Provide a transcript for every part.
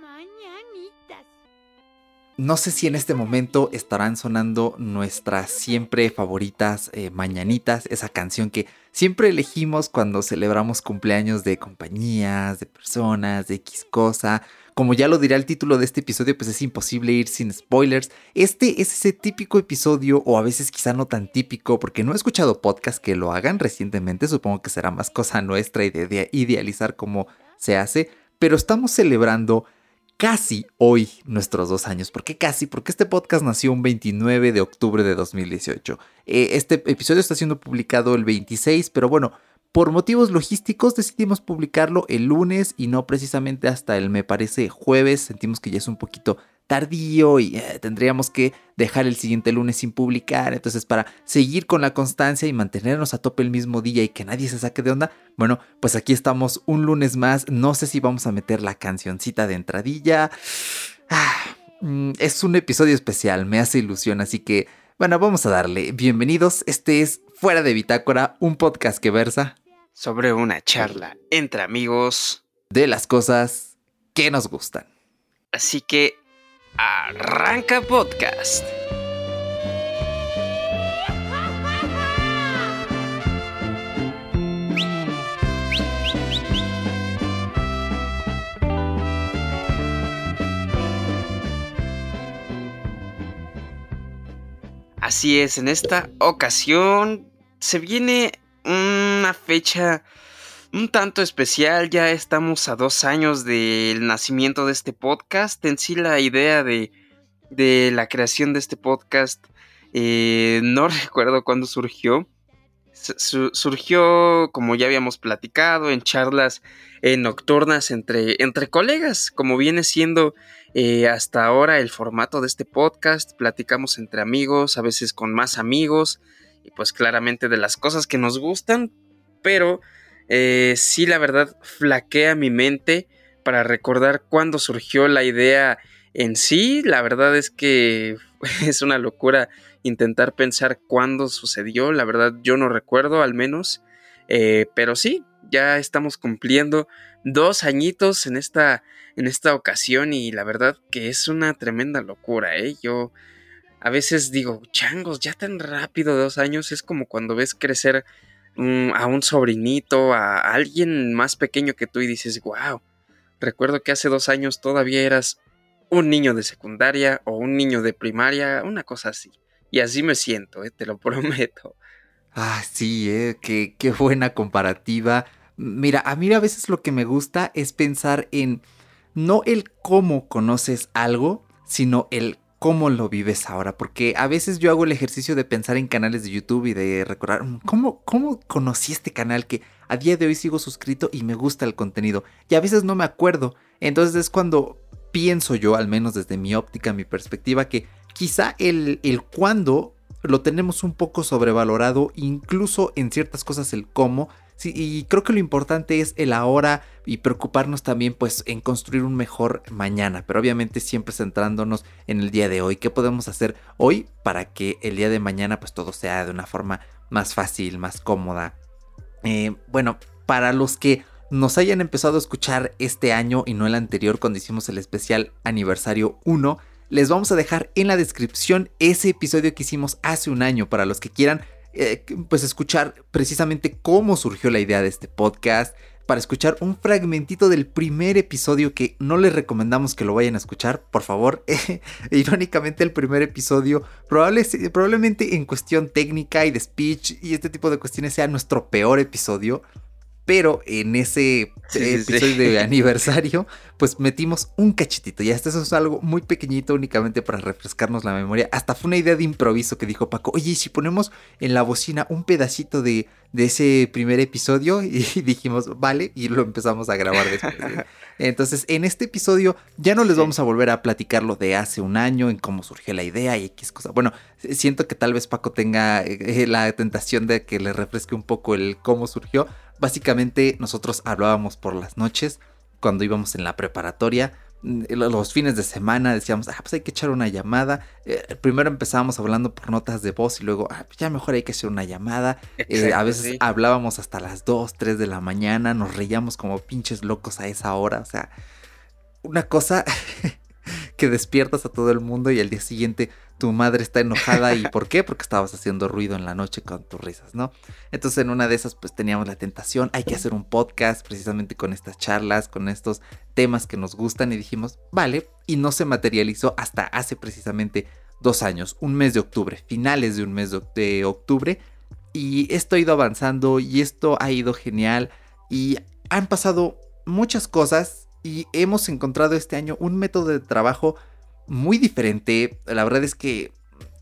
mañanitas. No sé si en este momento estarán sonando nuestras siempre favoritas eh, mañanitas, esa canción que siempre elegimos cuando celebramos cumpleaños de compañías, de personas, de X cosa. Como ya lo dirá el título de este episodio, pues es imposible ir sin spoilers. Este es ese típico episodio, o a veces quizá no tan típico, porque no he escuchado podcast que lo hagan recientemente, supongo que será más cosa nuestra y de idealizar cómo se hace, pero estamos celebrando casi hoy nuestros dos años. ¿Por qué casi? Porque este podcast nació un 29 de octubre de 2018. Eh, este episodio está siendo publicado el 26, pero bueno, por motivos logísticos decidimos publicarlo el lunes y no precisamente hasta el, me parece, jueves. Sentimos que ya es un poquito tardío y eh, tendríamos que dejar el siguiente lunes sin publicar. Entonces, para seguir con la constancia y mantenernos a tope el mismo día y que nadie se saque de onda, bueno, pues aquí estamos un lunes más. No sé si vamos a meter la cancioncita de entradilla. Ah, mm, es un episodio especial, me hace ilusión, así que, bueno, vamos a darle. Bienvenidos, este es Fuera de Bitácora, un podcast que versa sobre una charla entre amigos de las cosas que nos gustan. Así que arranca podcast. Así es, en esta ocasión se viene una fecha un tanto especial. Ya estamos a dos años del nacimiento de este podcast. En sí la idea de, de la creación de este podcast eh, no recuerdo cuándo surgió. surgió, como ya habíamos platicado, en charlas nocturnas entre, entre colegas, como viene siendo eh, hasta ahora el formato de este podcast. Platicamos entre amigos, a veces con más amigos, y pues claramente de las cosas que nos gustan, pero eh, sí la verdad flaquea mi mente para recordar cuándo surgió la idea en sí. La verdad es que es una locura intentar pensar cuándo sucedió. La verdad yo no recuerdo al menos. Eh, pero sí, ya estamos cumpliendo dos añitos en esta, en esta ocasión y la verdad que es una tremenda locura, ¿eh? Yo a veces digo, changos, ya tan rápido dos años es como cuando ves crecer a un sobrinito, a alguien más pequeño que tú y dices, wow, recuerdo que hace dos años todavía eras un niño de secundaria o un niño de primaria, una cosa así. Y así me siento, eh, te lo prometo. Ah, sí, eh, qué, qué buena comparativa. Mira, a mí a veces lo que me gusta es pensar en no el cómo conoces algo, sino el cómo lo vives ahora, porque a veces yo hago el ejercicio de pensar en canales de YouTube y de recordar mm, cómo, cómo conocí este canal que a día de hoy sigo suscrito y me gusta el contenido, y a veces no me acuerdo, entonces es cuando pienso yo, al menos desde mi óptica, mi perspectiva, que quizá el, el cuándo lo tenemos un poco sobrevalorado, incluso en ciertas cosas el cómo, Sí, y creo que lo importante es el ahora y preocuparnos también pues en construir un mejor mañana, pero obviamente siempre centrándonos en el día de hoy, qué podemos hacer hoy para que el día de mañana pues todo sea de una forma más fácil, más cómoda. Eh, bueno, para los que nos hayan empezado a escuchar este año y no el anterior cuando hicimos el especial aniversario 1, les vamos a dejar en la descripción ese episodio que hicimos hace un año para los que quieran eh, pues escuchar precisamente cómo surgió la idea de este podcast, para escuchar un fragmentito del primer episodio que no les recomendamos que lo vayan a escuchar, por favor. Irónicamente el primer episodio probablemente en cuestión técnica y de speech y este tipo de cuestiones sea nuestro peor episodio. Pero en ese episodio de aniversario, pues metimos un cachitito. Y hasta eso es algo muy pequeñito, únicamente para refrescarnos la memoria. Hasta fue una idea de improviso que dijo Paco: Oye, ¿y si ponemos en la bocina un pedacito de, de ese primer episodio? Y dijimos, vale, y lo empezamos a grabar después. Entonces, en este episodio ya no les vamos a volver a platicar lo de hace un año, en cómo surgió la idea y X cosa. Bueno, siento que tal vez Paco tenga eh, la tentación de que le refresque un poco el cómo surgió Básicamente nosotros hablábamos por las noches cuando íbamos en la preparatoria. Mm, los fines de semana decíamos, ah, pues hay que echar una llamada. Eh, primero empezábamos hablando por notas de voz y luego, ah, pues ya mejor hay que hacer una llamada. Eh, a veces hablábamos hasta las 2, 3 de la mañana, nos reíamos como pinches locos a esa hora. O sea, una cosa que despiertas a todo el mundo y al día siguiente tu madre está enojada. ¿Y por qué? Porque estabas haciendo ruido en la noche con tus risas, ¿no? Entonces en una de esas pues teníamos la tentación, hay que hacer un podcast precisamente con estas charlas, con estos temas que nos gustan y dijimos, vale, y no se materializó hasta hace precisamente dos años, un mes de octubre, finales de un mes de octubre. Y esto ha ido avanzando y esto ha ido genial y han pasado muchas cosas y hemos encontrado este año un método de trabajo muy diferente. La verdad es que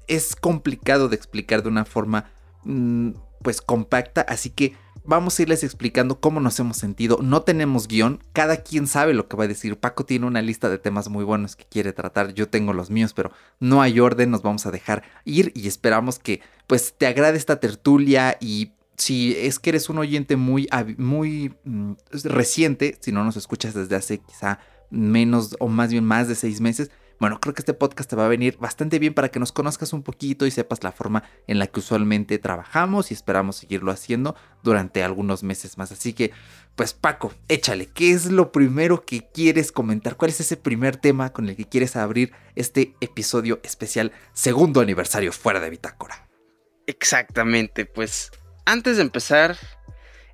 es complicado de explicar de una forma mm, pues compacta, así que vamos a irles explicando cómo nos hemos sentido. No tenemos guion, cada quien sabe lo que va a decir. Paco tiene una lista de temas muy buenos que quiere tratar, yo tengo los míos, pero no hay orden, nos vamos a dejar ir y esperamos que pues te agrade esta tertulia y si es que eres un oyente muy, muy mm, reciente, si no nos escuchas desde hace quizá menos o más bien más de seis meses, bueno, creo que este podcast te va a venir bastante bien para que nos conozcas un poquito y sepas la forma en la que usualmente trabajamos y esperamos seguirlo haciendo durante algunos meses más. Así que, pues Paco, échale, ¿qué es lo primero que quieres comentar? ¿Cuál es ese primer tema con el que quieres abrir este episodio especial segundo aniversario fuera de Bitácora? Exactamente, pues antes de empezar,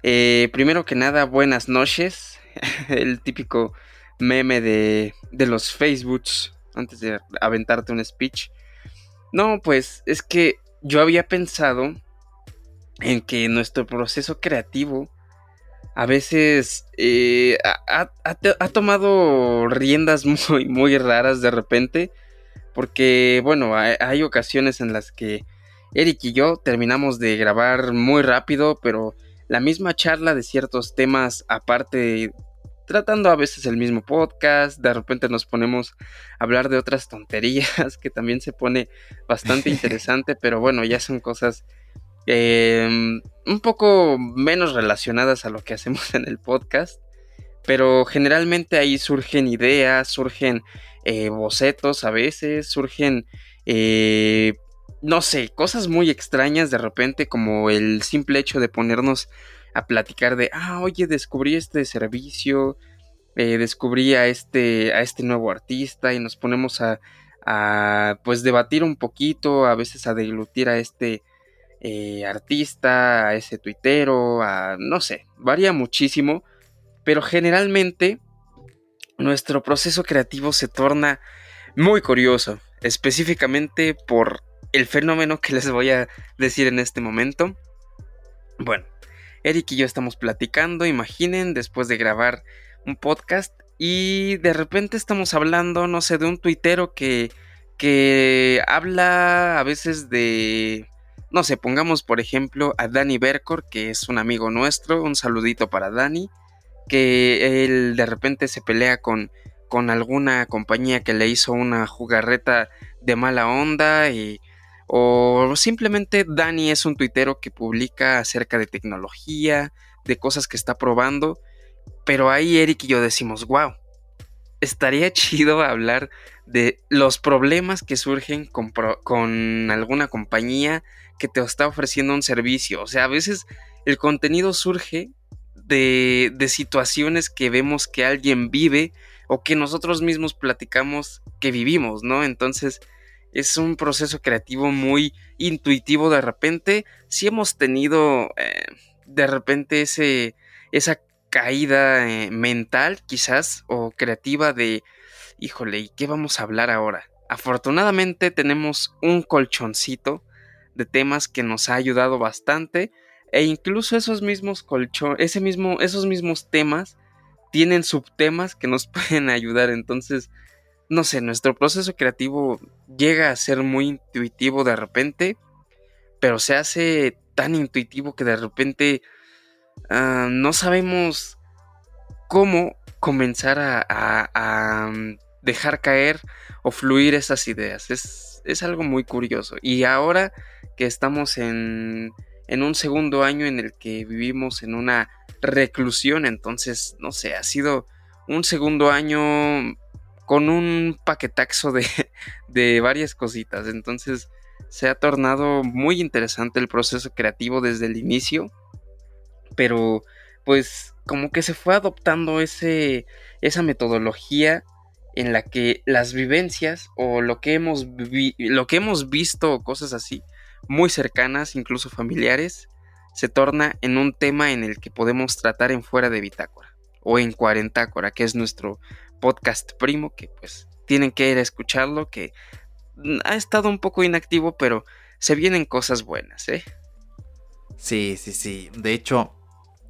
eh, primero que nada, buenas noches. El típico meme de, de los Facebooks antes de aventarte un speech. No, pues es que yo había pensado en que nuestro proceso creativo a veces eh, ha, tomado riendas muy, muy raras de repente. Porque, bueno, hay ocasiones en las que Eric y yo terminamos de grabar muy rápido, pero la misma charla de ciertos temas aparte, tratando a veces el mismo podcast, de repente nos ponemos a hablar de otras tonterías que también se pone bastante interesante, pero bueno, ya son cosas em, un poco menos relacionadas a lo que hacemos en el podcast. Pero generalmente ahí surgen ideas, surgen eh, bocetos a veces, surgen eh, no sé, cosas muy extrañas de repente, como el simple hecho de ponernos a platicar de, ah, oye, descubrí este servicio, eh, descubrí a este, a este nuevo artista y nos ponemos a, a, pues, debatir un poquito, a veces a deglutir a este eh, artista, a ese tuitero, a, no sé, varía muchísimo, pero generalmente nuestro proceso creativo se torna muy curioso, específicamente por el fenómeno que les voy a decir en este momento. Bueno, Eric y yo estamos platicando, imaginen, después de grabar un podcast y de repente estamos hablando, no sé, de un tuitero que, que habla a veces de, no sé, pongamos por ejemplo a Dani Bercor, que es un amigo nuestro, un saludito para Dani, que él de repente se pelea con, con alguna compañía que le hizo una jugarreta de mala onda y o simplemente Dani es un tuitero que publica acerca de tecnología, de cosas que está probando. Pero ahí Eric y yo decimos, wow, estaría chido hablar de los problemas que surgen con, con, alguna compañía que te está ofreciendo un servicio. O sea, a veces el contenido surge de, de situaciones que vemos que alguien vive o que nosotros mismos platicamos que vivimos, ¿no? Entonces es un proceso creativo muy intuitivo de repente. Si hemos tenido eh, de repente ese, esa caída eh, mental quizás o creativa de, híjole, ¿y qué vamos a hablar ahora? Afortunadamente tenemos un colchoncito de temas que nos ha ayudado bastante e incluso esos mismos colchones, ese mismo, esos mismos temas tienen subtemas que nos pueden ayudar. Entonces, no sé, nuestro proceso creativo llega a ser muy intuitivo de repente, pero se hace tan intuitivo que de repente ah, no sabemos cómo comenzar a, mm, dejar caer o fluir esas ideas. Es, es, algo muy curioso. Y ahora que estamos en, en un segundo año en el que vivimos en una reclusión, entonces, no sé, ha sido un segundo año con un paquetaxo de, de varias cositas. Entonces se ha tornado muy interesante el proceso creativo desde el inicio. Pero pues como que se fue adoptando ese, esa metodología en la que las vivencias o lo que hemos, lo que hemos visto o cosas así, muy cercanas, incluso familiares, se torna en un tema en el que podemos tratar en fuera de bitácora o en cuarentácora, que es nuestro podcast primo, que pues tienen que ir a escucharlo, que ha estado un poco inactivo, pero se vienen cosas buenas, ¿eh? Sí, sí, sí. De hecho,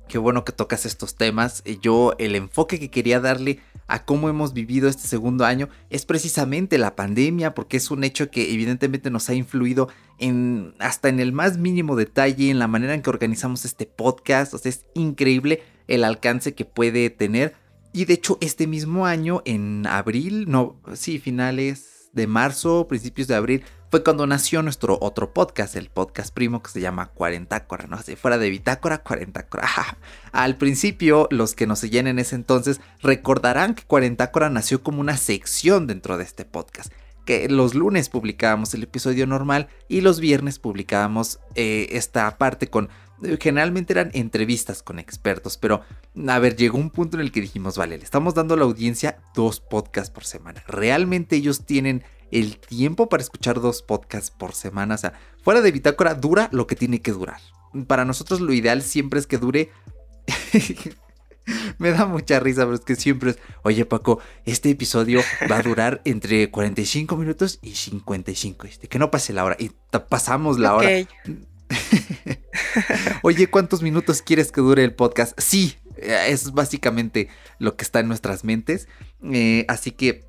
qué bueno que tocas estos temas. Yo el enfoque que quería darle a cómo hemos vivido este segundo año es precisamente la pandemia, porque es un hecho que evidentemente nos ha influido en hasta en el más mínimo detalle, en la manera en que organizamos este podcast. O sea, es increíble el alcance que puede tener. Y de hecho, este mismo año, en abril, no, sí, finales de marzo, principios de abril, fue cuando nació nuestro otro podcast, el podcast primo que se llama Cuarentácora, ¿no? Así fuera de Bitácora, Cuarentácora. Al principio, los que nos seguían en ese entonces recordarán que Cuarentácora nació como una sección dentro de este podcast. Que los lunes publicábamos el episodio normal y los viernes publicábamos eh, esta parte con generalmente eran entrevistas con expertos, pero a ver, llegó un punto en el que dijimos, vale, le estamos dando a la audiencia dos podcasts por semana. Realmente ellos tienen el tiempo para escuchar dos podcasts por semana. O sea, fuera de bitácora dura lo que tiene que durar. Para nosotros lo ideal siempre es que dure... Me da mucha risa, pero es que siempre es, oye Paco, este episodio va a durar entre 45 minutos y 55, este, que no pase la hora. Y pasamos la hora. oye, ¿cuántos minutos quieres que dure el podcast? Sí, eh, es básicamente lo que está en nuestras mentes. Eh, así que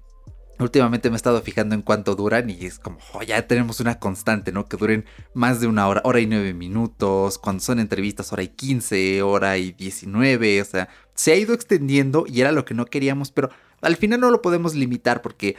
Últimamente me he estado fijando en cuánto duran y es como, oh, ya tenemos una constante, ¿no? Que duren más de una hora, hora y nueve minutos, cuando son entrevistas, hora y quince, hora y diecinueve, o sea, se ha ido extendiendo y era lo que no queríamos, pero al final no lo podemos limitar porque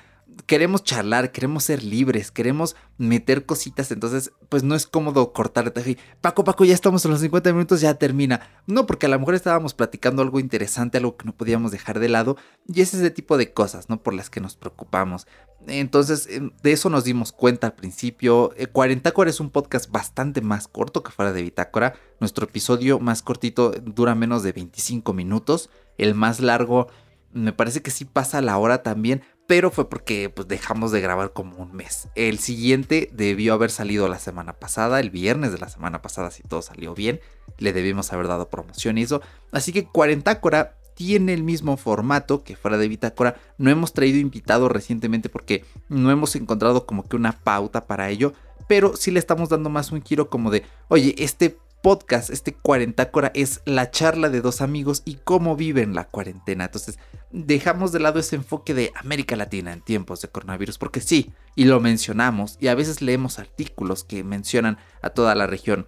queremos charlar, queremos ser libres, queremos meter cositas, entonces pues no es cómodo cortar Paco, Paco, ya estamos en los 50 minutos, ya termina. No, porque a lo mejor estábamos platicando algo interesante, algo que no podíamos dejar de lado, y es ese tipo de cosas, ¿no? Por las que nos preocupamos. Entonces, em, de eso nos dimos cuenta al principio. Eh, Cuarentácora es un podcast bastante más corto que fuera de Bitácora. Nuestro episodio más cortito dura menos de 25 minutos. El más largo me parece que sí pasa la hora también, pero fue porque pues, dejamos de grabar como un mes. El siguiente debió haber salido la semana pasada, el viernes de la semana pasada, si todo salió bien. Le debimos haber dado promoción y eso. Así que Cuarentácora tiene el mismo formato que fuera de Bitácora. No hemos traído invitados recientemente porque no hemos encontrado como que una pauta para ello. Pero sí le estamos dando más un giro como de, oye, este podcast, este cuarentácora, es la charla de dos amigos y cómo viven la cuarentena. Entonces, dejamos de lado ese enfoque de América Latina en tiempos de coronavirus, porque sí, y lo mencionamos, y a veces leemos artículos que mencionan a toda la región.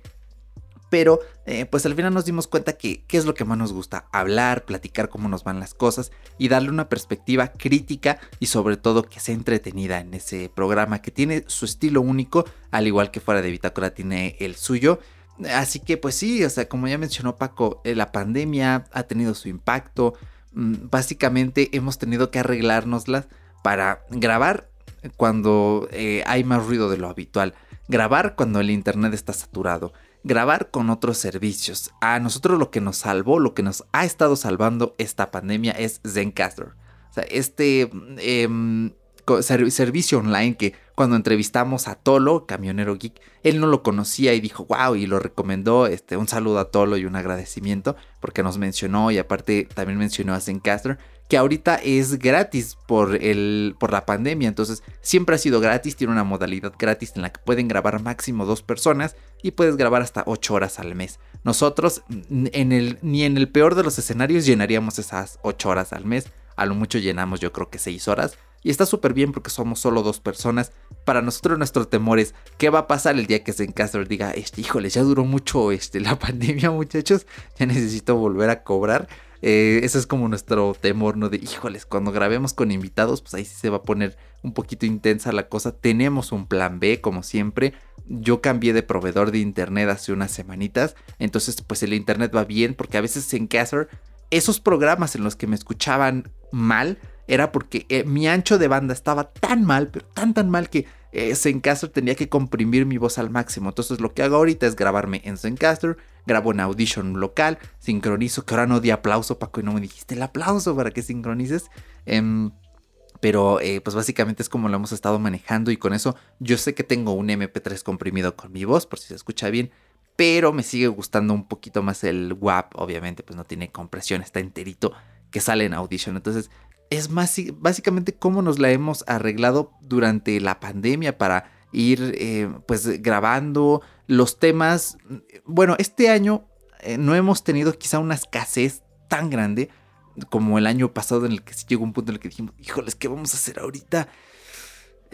Pero, eh, pues al final nos dimos cuenta que qué es lo que más nos gusta, hablar, platicar cómo nos van las cosas y darle una perspectiva crítica y sobre todo que sea entretenida en ese programa que tiene su estilo único, al igual que fuera de Bitácora tiene el suyo. Así que pues sí, o sea, como ya mencionó Paco, eh, la pandemia ha tenido su impacto. Mm, básicamente hemos tenido que arreglárnoslas para grabar cuando eh, hay más ruido de lo habitual, grabar cuando el internet está saturado, grabar con otros servicios. A nosotros lo que nos salvó, lo que nos ha estado salvando esta pandemia es Zencaster. O sea, este em, servicio online que cuando entrevistamos a Tolo, camionero geek, él no lo conocía y dijo, wow, y lo recomendó. Este, un saludo a Tolo y un agradecimiento porque nos mencionó y aparte también mencionó a Zencaster, que ahorita es gratis por, el, por la pandemia. Entonces, siempre ha sido gratis, tiene una modalidad gratis en la que pueden grabar máximo dos personas y puedes grabar hasta ocho horas al mes. Nosotros, en el, ni en el peor de los escenarios, llenaríamos esas ocho horas al mes. A lo mucho llenamos, yo creo que seis horas y está súper bien porque somos solo dos personas. Para nosotros nuestro temor es qué va a pasar el día que Zencaster diga, este, híjole, ya duró mucho este, la pandemia muchachos, ya necesito volver a cobrar. Eh, eso es como nuestro temor, ¿no? De, híjoles, cuando grabemos con invitados, pues ahí sí se va a poner un poquito intensa la cosa. Tenemos un plan B, como siempre. Yo cambié de proveedor de internet hace unas semanitas. Entonces, pues el internet va bien porque a veces Zencaster, esos programas en los que me escuchaban mal, era porque eh, mi ancho de banda estaba tan mal, pero tan tan mal que eh, Zencaster tenía que comprimir mi voz al máximo. Entonces lo que hago ahorita es grabarme en Zencaster, grabo en Audition local, sincronizo, que ahora no di aplauso, Paco, y no me dijiste el aplauso para que sincronices. Em, Pero eh, pues básicamente es como lo hemos estado manejando y con eso yo sé que tengo un MP3 comprimido con mi voz, por si se escucha bien, pero me sigue gustando un poquito más el WAP, obviamente pues no tiene compresión, está enterito que sale en Audition. Entonces es más básicamente cómo nos la hemos arreglado durante la pandemia para ir eh, pues grabando los temas. Bueno, este año eh, no hemos tenido quizá una escasez tan grande como el año pasado en el que llegó un punto en el que dijimos, híjoles, ¿qué vamos a hacer ahorita?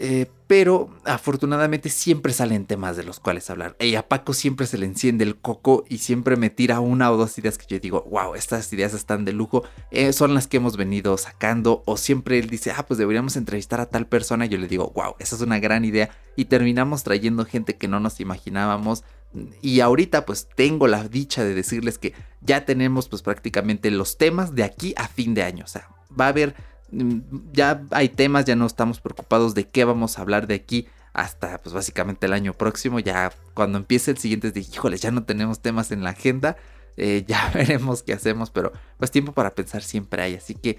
Eh, pero afortunadamente siempre salen temas de los cuales hablar. Y a Paco siempre se le enciende el coco y siempre me tira una o dos ideas que yo digo, wow, estas ideas están de lujo. Eh, son las que hemos venido sacando. O siempre él dice, ah, pues deberíamos entrevistar a tal persona. Y yo le digo, wow, esa es una gran idea. Y terminamos trayendo gente que no nos imaginábamos. Y ahorita pues tengo la dicha de decirles que ya tenemos pues prácticamente los temas de aquí a fin de año. O sea, va a haber ya hay temas, ya no estamos preocupados de qué vamos a hablar de aquí hasta pues básicamente el año próximo. Ya cuando empiece el siguiente, de híjoles, ya no tenemos temas en la agenda. Eh, ya veremos qué hacemos, pero pues tiempo para pensar siempre hay. Así que,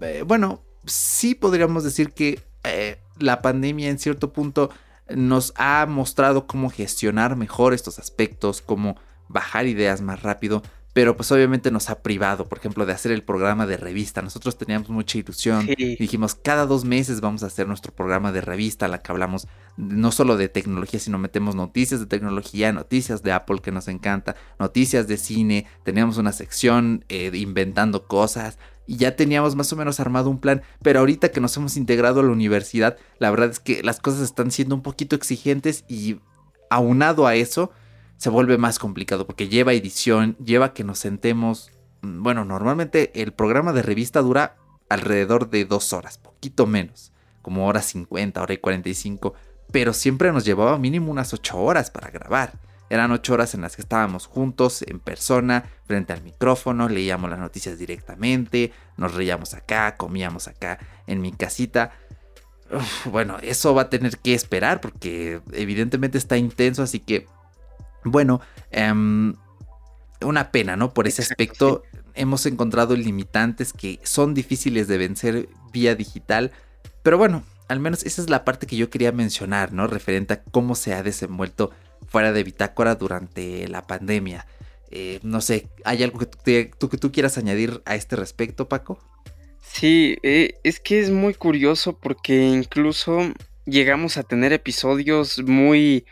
eh, bueno, sí podríamos decir que eh, la pandemia en cierto punto nos ha mostrado cómo gestionar mejor estos aspectos, cómo bajar ideas más rápido pero pues obviamente nos ha privado, por ejemplo, de hacer el programa de revista. Nosotros teníamos mucha ilusión. Dijimos, cada dos meses vamos a hacer nuestro programa de revista, la que hablamos no solo de tecnología, sino metemos noticias de tecnología, noticias de Apple que nos encanta, noticias de cine, teníamos una sección eh, inventando cosas. Y ya teníamos más o menos armado un plan, pero ahorita que nos hemos integrado a la universidad, la verdad es que las cosas están siendo un poquito exigentes y aunado a eso, se vuelve más complicado porque lleva edición, lleva que nos sentemos. Mm, bueno, normalmente el programa de revista dura alrededor de dos horas, poquito menos, como hora 50, hora y 45, pero siempre nos llevaba mínimo unas ocho horas para grabar. Eran ocho horas en las que estábamos juntos, en persona, frente al micrófono, leíamos las noticias directamente, nos reíamos acá, comíamos acá en mi casita. bueno, eso va a tener que esperar porque evidentemente está intenso, así que bueno, em, una pena, ¿no? Por ese aspecto hemos encontrado limitantes que son difíciles de vencer vía digital, pero bueno, al menos esa es la parte que yo quería mencionar, ¿no? Referente a cómo se ha desenvuelto fuera de Bitácora durante la pandemia. Eh, no sé, ¿hay algo que tú, que tú quieras añadir a este respecto, Paco? Sí, eh, es que es muy curioso porque incluso llegamos a tener episodios muy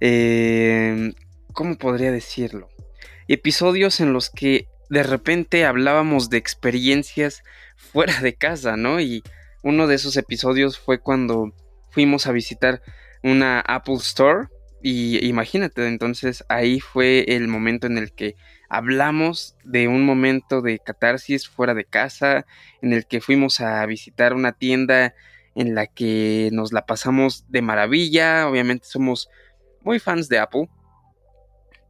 eh, ¿cómo podría decirlo? Episodios en los que de repente hablábamos de experiencias fuera de casa, ¿no? Y uno de esos episodios fue cuando fuimos a visitar una Apple Store y imagínate, entonces ahí fue el momento en el que hablamos de un momento de catarsis fuera de casa, en el que fuimos a visitar una tienda en la que nos la pasamos de maravilla, obviamente somos muy fans de Apple,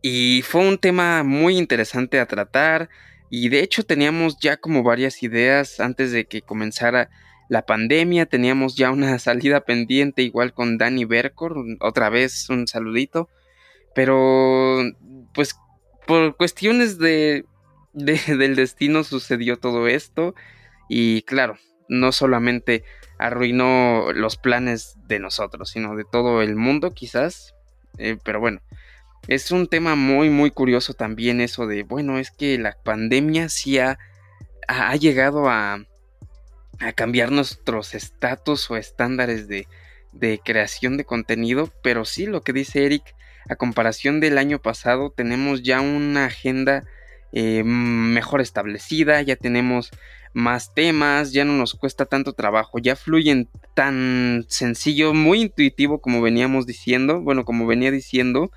y fue un tema muy interesante a tratar y de hecho teníamos ya como varias ideas antes de que comenzara la pandemia, teníamos ya una salida pendiente igual con Danny Bercor, otra vez un saludito, pero pues por cuestiones de, del destino sucedió todo esto y claro, no solamente arruinó los planes de nosotros, sino de todo el mundo quizás, eh, pero bueno, es un tema muy, muy curioso también eso de, bueno, es que la pandemia sí ha, ha llegado a, a cambiar nuestros estatus o estándares de, de creación de contenido, pero sí lo que dice Eric, a comparación del año pasado, tenemos ya una agenda eh, mejor establecida, ya tenemos más temas, ya no nos cuesta tanto trabajo, ya fluyen tan sencillo, muy intuitivo como veníamos diciendo, bueno, como venía diciendo,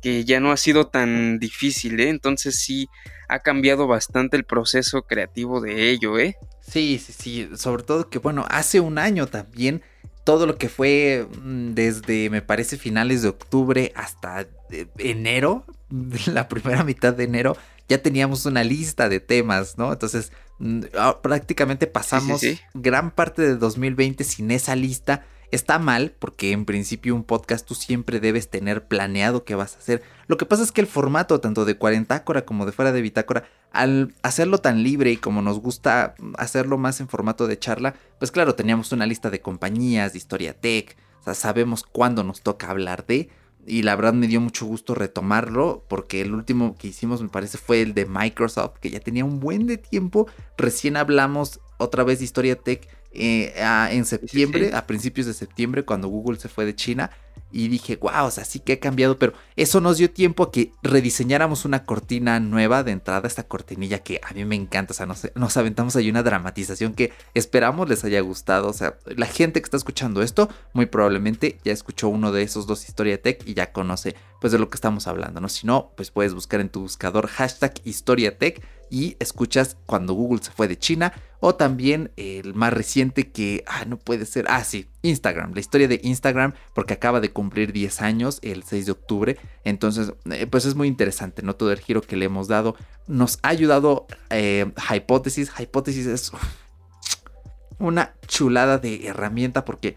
que ya no ha sido tan difícil, ¿eh? Entonces sí ha cambiado bastante el proceso creativo de ello, ¿eh? Sí, sí, sí, sobre todo que bueno, hace un año también todo lo que fue mm, desde me parece finales de octubre hasta eh, enero, la primera mitad de enero, ya teníamos una lista de temas, ¿no? Entonces mm, ah, prácticamente pasamos gran parte de 2020 sin esa lista Está mal porque en principio un podcast tú siempre debes tener planeado qué vas a hacer. Lo que pasa es que el formato tanto de Cuarentácora como de fuera de Bitácora, al hacerlo tan libre y como nos gusta hacerlo más en formato de charla, pues claro, teníamos una lista de compañías, de historia tech, o sea, sabemos cuándo nos toca hablar de y la verdad me dio mucho gusto retomarlo porque el último que hicimos me parece fue el de Microsoft que ya tenía un buen de tiempo. Recién hablamos otra vez de Historia Tech eh, en septiembre, a principios de septiembre cuando Google se fue de China y dije, wow, o sea, sí que ha cambiado, pero eso nos dio tiempo a que rediseñáramos una cortina nueva de entrada, esta cortinilla que a mí me encanta, o sea, nos, nos aventamos ahí una dramatización que esperamos les haya gustado, o sea, la gente que está escuchando esto muy probablemente ya escuchó uno de esos dos Historia Tech y ya conoce pues de lo que estamos hablando, ¿no? Si no, pues puedes buscar en tu buscador hashtag Historia Tech y escuchas cuando Google se fue de China o también el más reciente que, ah, no puede ser, ah, sí, Instagram, la historia de Instagram porque acaba de cumplir 10 años el 6 de octubre, entonces eh, pues es muy interesante, ¿no? Todo el giro que le hemos dado. Nos ha ayudado eh, Hipótesis, Hipótesis es una chulada de herramienta porque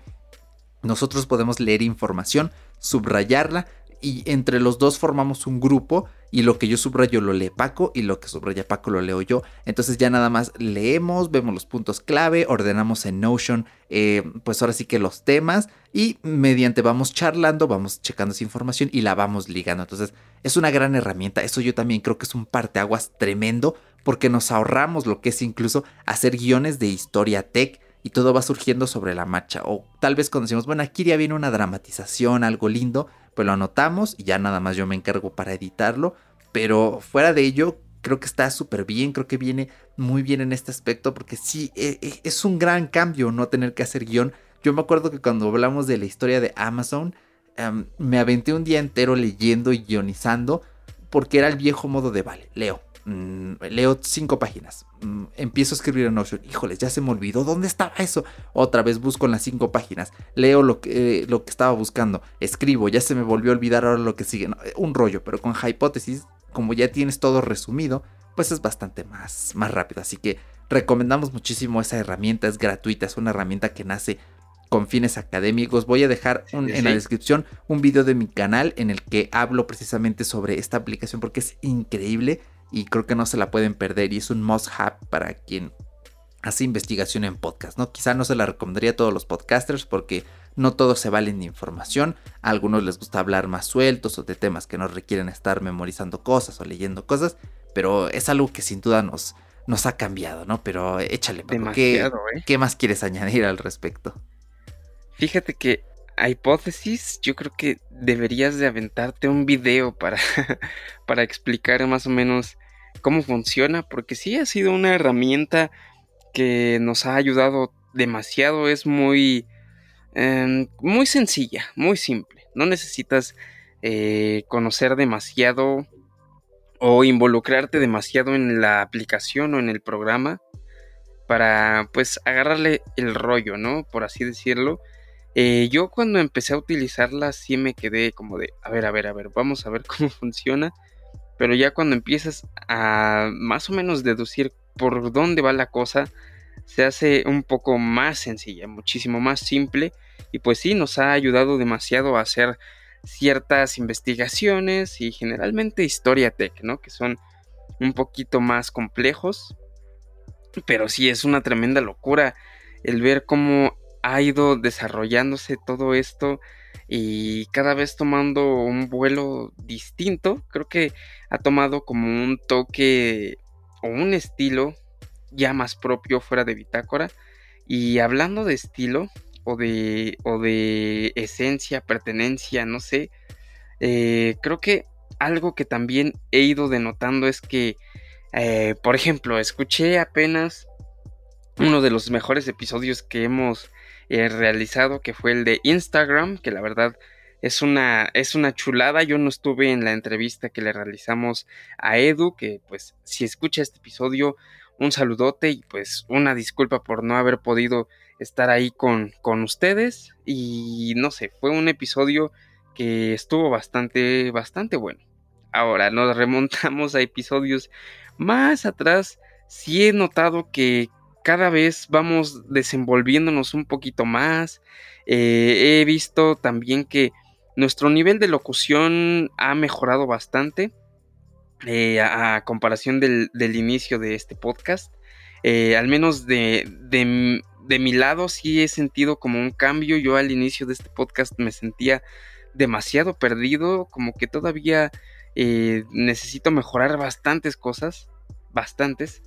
nosotros podemos leer información, subrayarla, y entre los dos formamos un grupo y lo que yo subrayo lo lee Paco y lo que subraya Paco lo leo yo. Entonces ya nada más leemos, vemos los puntos clave, ordenamos en Notion, eh, pues ahora sí que los temas y mediante vamos charlando, vamos checando esa información y la vamos ligando. Entonces es una gran herramienta, eso yo también creo que es un parteaguas tremendo porque nos ahorramos lo que es incluso hacer guiones de historia tech y todo va surgiendo sobre la marcha. O tal vez cuando decimos, bueno, aquí ya viene una dramatización, algo lindo, pues lo anotamos y ya nada más yo me encargo para editarlo. Pero fuera de ello, creo que está súper bien, creo que viene muy bien en este aspecto porque sí, e, e, es un gran cambio no tener que hacer guion. Yo me acuerdo que cuando hablamos de la historia de Amazon, em, me aventé un día entero leyendo y guionizando porque era el viejo modo de, vale, leo, Mm, leo cinco páginas. Mm, empiezo a escribir en Notion. Híjoles, ya se me olvidó. ¿Dónde estaba eso? Otra vez busco en las cinco páginas. Leo lo que, lo que estaba buscando. Escribo. Ya se me volvió a olvidar ahora lo que sigue. Eh, un rollo. Pero con hipótesis, como ya tienes todo resumido, pues es bastante más, más rápido. Así que recomendamos muchísimo esa herramienta. Es gratuita. Es una herramienta que nace con fines académicos. Voy a dejar en la descripción un video de mi canal en el que hablo precisamente sobre esta aplicación porque es increíble y creo que no se la pueden perder y es un must have para quien hace investigación en podcast, ¿no? Quizá no se la recomendaría a todos los podcasters porque no todos se valen de información, a algunos les gusta hablar más sueltos o de temas que no requieren estar memorizando cosas o leyendo cosas, pero es algo que sin duda nos, nos ha cambiado, ¿no? Pero échale, ¿qué, ¿eh? ¿qué más quieres añadir al respecto? Fíjate que a hipótesis, yo creo que deberías de aventarte un video para, para explicar más o menos cómo funciona, porque sí ha sido una herramienta que nos ha ayudado demasiado, es muy, em, muy sencilla, muy simple, no necesitas eh, conocer demasiado o involucrarte demasiado en la aplicación o en el programa para pues agarrarle el rollo, ¿no? Por así decirlo eh, yo cuando empecé a utilizarla sí me quedé como de, a ver, a ver, a ver, vamos a ver cómo funciona. Pero ya cuando empiezas a más o menos deducir por dónde va la cosa, se hace un poco más sencilla, muchísimo más simple. Y pues sí, nos ha ayudado demasiado a hacer ciertas investigaciones y generalmente historia tech, ¿no? Que son un poquito más complejos. Pero sí, es una tremenda locura el ver cómo ha ido desarrollándose todo esto y cada vez tomando un vuelo distinto. Creo que ha tomado como un toque o un estilo ya más propio fuera de Bitácora. Y hablando de estilo o de, o de esencia, pertenencia, no sé, eh, creo que algo que también he ido denotando es que, eh, por ejemplo, escuché apenas uno de los mejores episodios que hemos realizado, que fue el de Instagram, que la verdad es una, es una chulada. Yo no estuve en la entrevista que le realizamos a Edu, que pues si escucha este episodio, un saludote y pues una disculpa por no haber podido estar ahí con, con ustedes. Y no sé, fue un episodio que estuvo bastante, bastante bueno. Ahora nos remontamos a episodios más atrás. Sí he notado que cada vez vamos desenvolviéndonos un poquito más. Eh, he visto también que nuestro nivel de locución ha mejorado bastante eh, a, comparación del, inicio de este podcast. Eh, al menos de, de, mi lado sí he sentido como un cambio. Yo al inicio de este podcast me sentía demasiado perdido, como que todavía necesito mejorar bastantes cosas, bastantes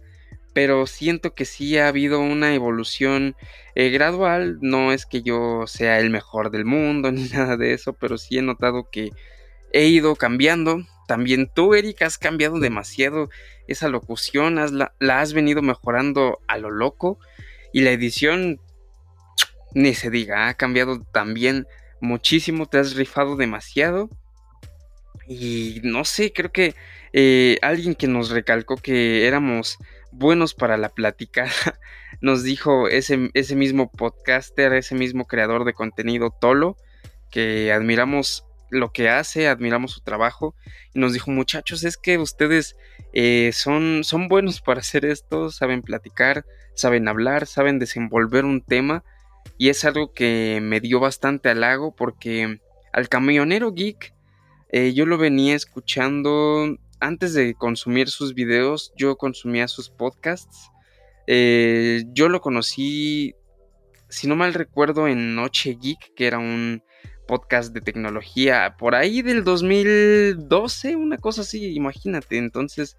pero siento que sí ha habido una evolución eh, gradual. No es que yo sea el mejor del mundo ni nada de eso, pero sí he notado que he ido cambiando. También tú, Eric, has cambiado demasiado esa locución, la, la has venido mejorando a lo loco. Y la edición, ni se diga, ha cambiado también muchísimo, te has rifado demasiado. Y no sé, creo que eh, alguien que nos recalcó que éramos buenos para la plática, nos dijo ese, ese mismo podcaster, ese mismo creador de contenido, Tolo, que admiramos lo que hace, admiramos su trabajo, y nos dijo, muchachos, es que ustedes eh, son, son buenos para hacer esto, saben platicar, saben hablar, saben desenvolver un tema, y es algo que me dio bastante halago porque al camionero geek eh, yo lo venía escuchando antes de consumir sus videos, yo consumía sus podcasts. Eh, yo lo conocí, si no mal recuerdo, en Noche Geek, que era un podcast de tecnología por ahí del 2012, una cosa así, imagínate. Entonces,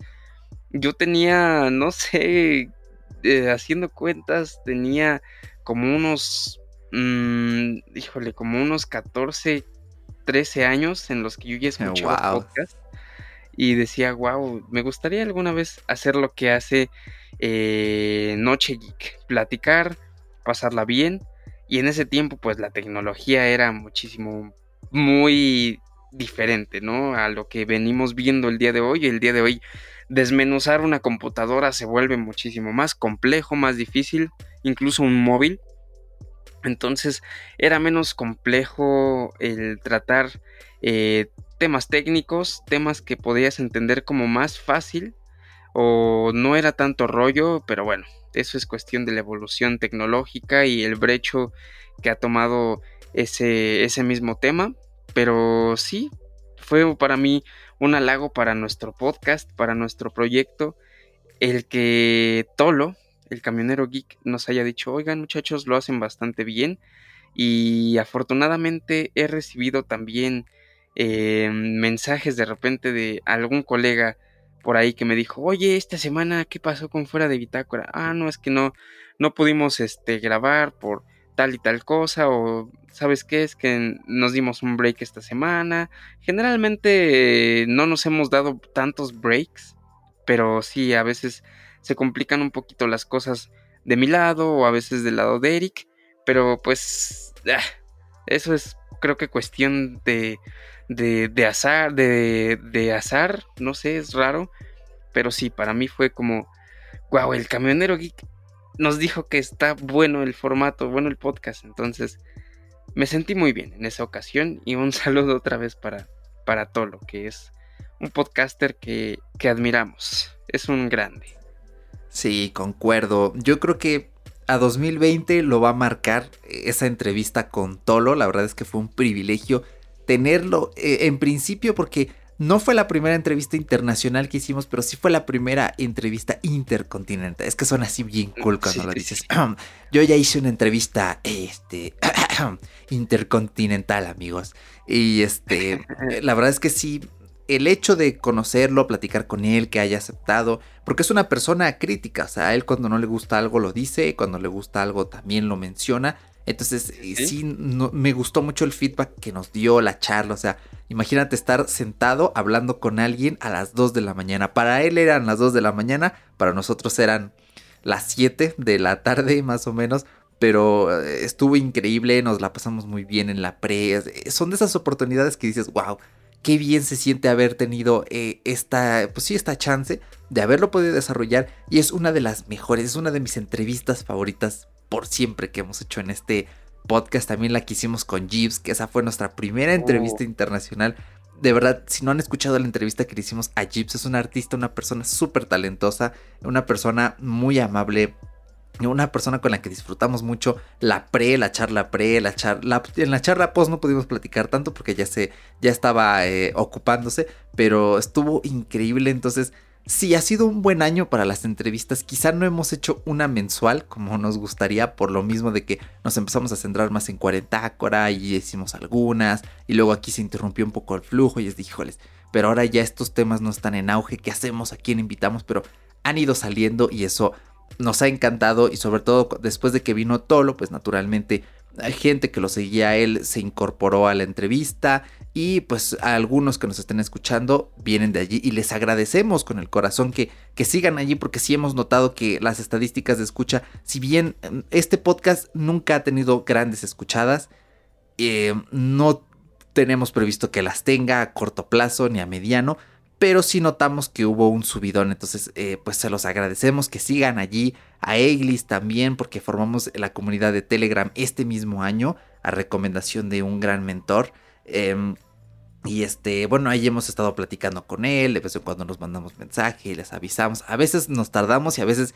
yo tenía, no sé, eh, haciendo cuentas, tenía como unos, mm, híjole, como unos 14, 13 años en los que yo ya escuchaba podcast y decía, wow, me gustaría alguna vez hacer lo que hace eh, Noche Geek, platicar, pasarla bien. Y en ese tiempo, pues la tecnología era muchísimo, muy diferente, ¿no? A lo que venimos viendo el día de hoy. El día de hoy, desmenuzar una computadora se vuelve muchísimo más complejo, más difícil, incluso un móvil. Entonces era menos complejo el tratar eh, temas técnicos, temas que podías entender como más fácil o no era tanto rollo, pero bueno, eso es cuestión de la evolución tecnológica y el brecho que ha tomado ese, ese mismo tema, pero sí, fue para mí un halago para nuestro podcast, para nuestro proyecto, el que Tolo, el camionero geek, nos haya dicho, oigan muchachos, lo hacen bastante bien y afortunadamente he recibido también eh, mensajes de repente de algún colega por ahí que me dijo, oye, esta semana, ¿qué pasó con fuera de bitácora? Ah, no, es que no, no pudimos este, grabar por tal y tal cosa, o sabes qué, es que nos dimos un break esta semana. Generalmente no nos hemos dado tantos breaks, pero sí, a veces se complican un poquito las cosas de mi lado o a veces del lado de Eric, pero pues ah, eso es creo que cuestión de de, azar, de, de, azar, no sé, es raro, pero sí, para mí fue como, wow, el camionero geek nos dijo que está bueno el formato, bueno el podcast, entonces me sentí muy bien en esa ocasión y un saludo otra vez para, para Tolo, que es un podcaster que, que admiramos, es un grande. Sí, concuerdo, yo creo que a 2020 lo va a marcar esa entrevista con Tolo. La verdad es que fue un privilegio tenerlo eh, en principio porque no fue la primera entrevista internacional que hicimos, pero sí fue la primera entrevista intercontinental. Es que son así bien cool cuando lo dices. Yo ya hice una entrevista este, intercontinental, amigos. Y este, la verdad es que sí, el hecho de conocerlo, platicar con él, que haya aceptado, porque es una persona crítica, o sea, a él cuando no le gusta algo lo dice, cuando le gusta algo también lo menciona. Entonces, sí, me gustó mucho el feedback que nos dio la charla. O sea, imagínate estar sentado hablando con alguien a las 2 de la mañana. Para él eran las 2 de la mañana, para nosotros eran las 7 de la tarde más o menos. Pero eh, estuvo increíble, nos la pasamos muy bien en la pre. Son de esas oportunidades que dices, wow, qué bien se siente haber tenido eh, esta, pues sí, esta chance de haberlo podido desarrollar. Y es una de las mejores, es una de mis entrevistas favoritas por siempre que hemos hecho en este podcast. También la que hicimos con Jeeves, que esa fue nuestra primera entrevista oh. internacional. De verdad, si no han escuchado la entrevista que le hicimos a Jeeves, es un artista, una persona súper talentosa, una persona muy amable. una persona con la que disfrutamos mucho la pre, la charla pre, la charla... En la charla post no pudimos platicar tanto porque ya, se, ya estaba eh, ocupándose, pero estuvo increíble, entonces... Sí, ha sido un buen año para las entrevistas. Quizá no hemos hecho una mensual como nos gustaría, por lo mismo de que nos empezamos a centrar más en cuarentácora y hicimos algunas. Y luego aquí se interrumpió un poco el flujo y es de híjoles. Pero ahora ya estos temas no están en auge. ¿Qué hacemos? ¿A quién invitamos? Pero han ido saliendo y eso nos ha encantado y sobre todo después de que vino Tolo, pues naturalmente gente que lo seguía a él, se incorporó a la entrevista y pues a algunos que nos estén escuchando vienen de allí y les agradecemos con el corazón que, que sigan allí porque sí hemos notado que las estadísticas de escucha, si bien mm, este podcast nunca ha tenido grandes escuchadas, eh, no tenemos previsto que las tenga a corto plazo ni a mediano, pero sí notamos que hubo un subidón, entonces eh, pues se los agradecemos que sigan allí, a Eglis también, porque formamos la comunidad de Telegram este mismo año, a recomendación de un gran mentor. Em, y este, bueno, ahí hemos estado platicando con él, de vez en cuando nos mandamos mensaje, les avisamos, a veces nos tardamos y a veces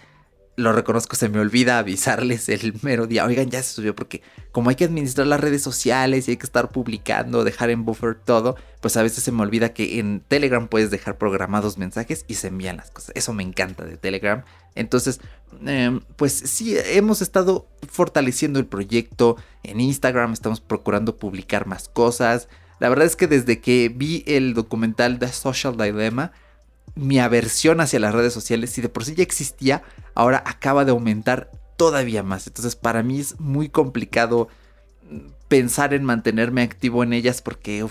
lo reconozco, se me olvida avisarles el mero día. Oigan, ya se subió porque como hay que administrar las redes sociales y hay que estar publicando, dejar en buffer todo, pues a veces se me olvida que en Telegram puedes dejar programados mensajes y se envían las cosas. Eso me encanta de Telegram. Entonces, em, pues sí, hemos estado fortaleciendo el proyecto en Instagram, estamos procurando publicar más cosas. La verdad es que desde que vi el documental The Social Dilemma, mi aversión hacia las redes sociales, si de por sí ya existía, ahora acaba de aumentar todavía más. Entonces para mí es muy complicado mm, pensar en mantenerme activo en ellas porque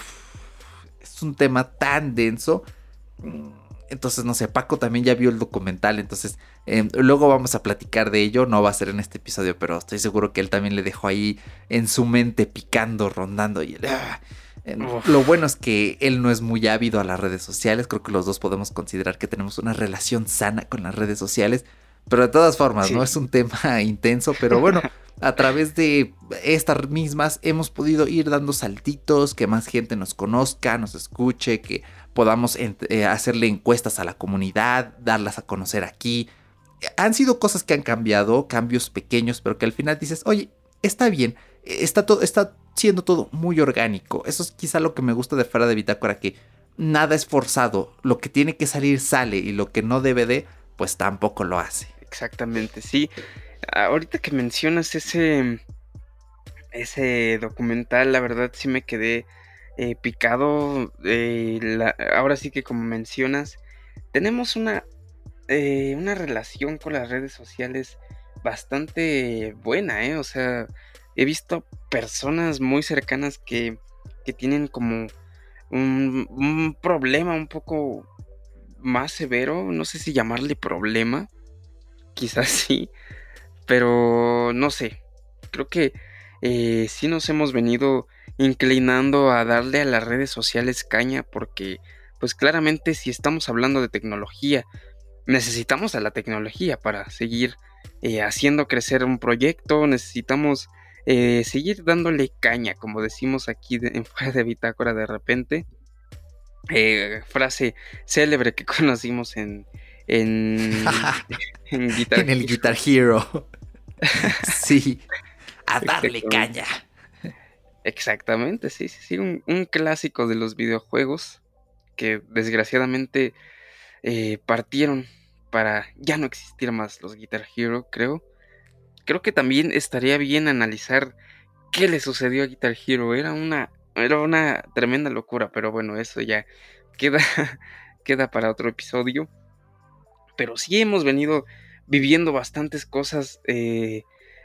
es un tema tan denso. Mm, entonces, no sé, Paco también ya vio el documental, entonces em, luego vamos a platicar de ello, no va a ser en este episodio, pero estoy seguro que él también le dejó ahí en su mente picando, rondando y... ¡ah! Lo bueno es que él no es muy ávido a las redes sociales. Creo que los dos podemos considerar que tenemos una relación sana con las redes sociales. Pero de todas formas, no es un tema intenso. Pero bueno, a través de estas mismas hemos podido ir dando saltitos, que más gente nos conozca, nos escuche, que podamos eh, hacerle encuestas a la comunidad, darlas a conocer aquí. Han sido cosas que han cambiado, cambios pequeños, pero que al final dices, oye, está bien, está todo, está siendo todo muy orgánico. Eso es quizá lo que me gusta de fuera de Bitácora, que nada es forzado. Lo que tiene que salir sale y lo que no debe de, pues tampoco lo hace. Exactamente, sí. Ahorita que mencionas ese, ese documental, la verdad sí me quedé eh, picado. Eh, ahora sí que como mencionas, tenemos una, eh, una relación con las redes sociales bastante buena, ¿eh? O sea, he visto personas muy cercanas que, que tienen como un, problema un poco más severo, no sé si llamarle problema, quizás sí, pero no sé, creo que eh, sí nos hemos venido inclinando a darle a las redes sociales caña porque pues claramente si estamos hablando de tecnología, necesitamos a la tecnología para seguir eh, haciendo crecer un proyecto, necesitamos eh, seguir dándole caña, como decimos aquí en fuera de bitácora de repente. Eh, frase célebre que conocimos en, en, en, el Guitar Hero. sí, a darle caña. Exactamente, sí, sí, sí, un, clásico de los videojuegos que desgraciadamente eh, partieron para ya no existir más los Guitar Hero, creo creo que también estaría bien analizar qué le sucedió a Guitar Hero. Era una, era una tremenda locura, pero bueno, eso ya queda, queda para otro episodio. Pero sí hemos venido viviendo bastantes cosas eh,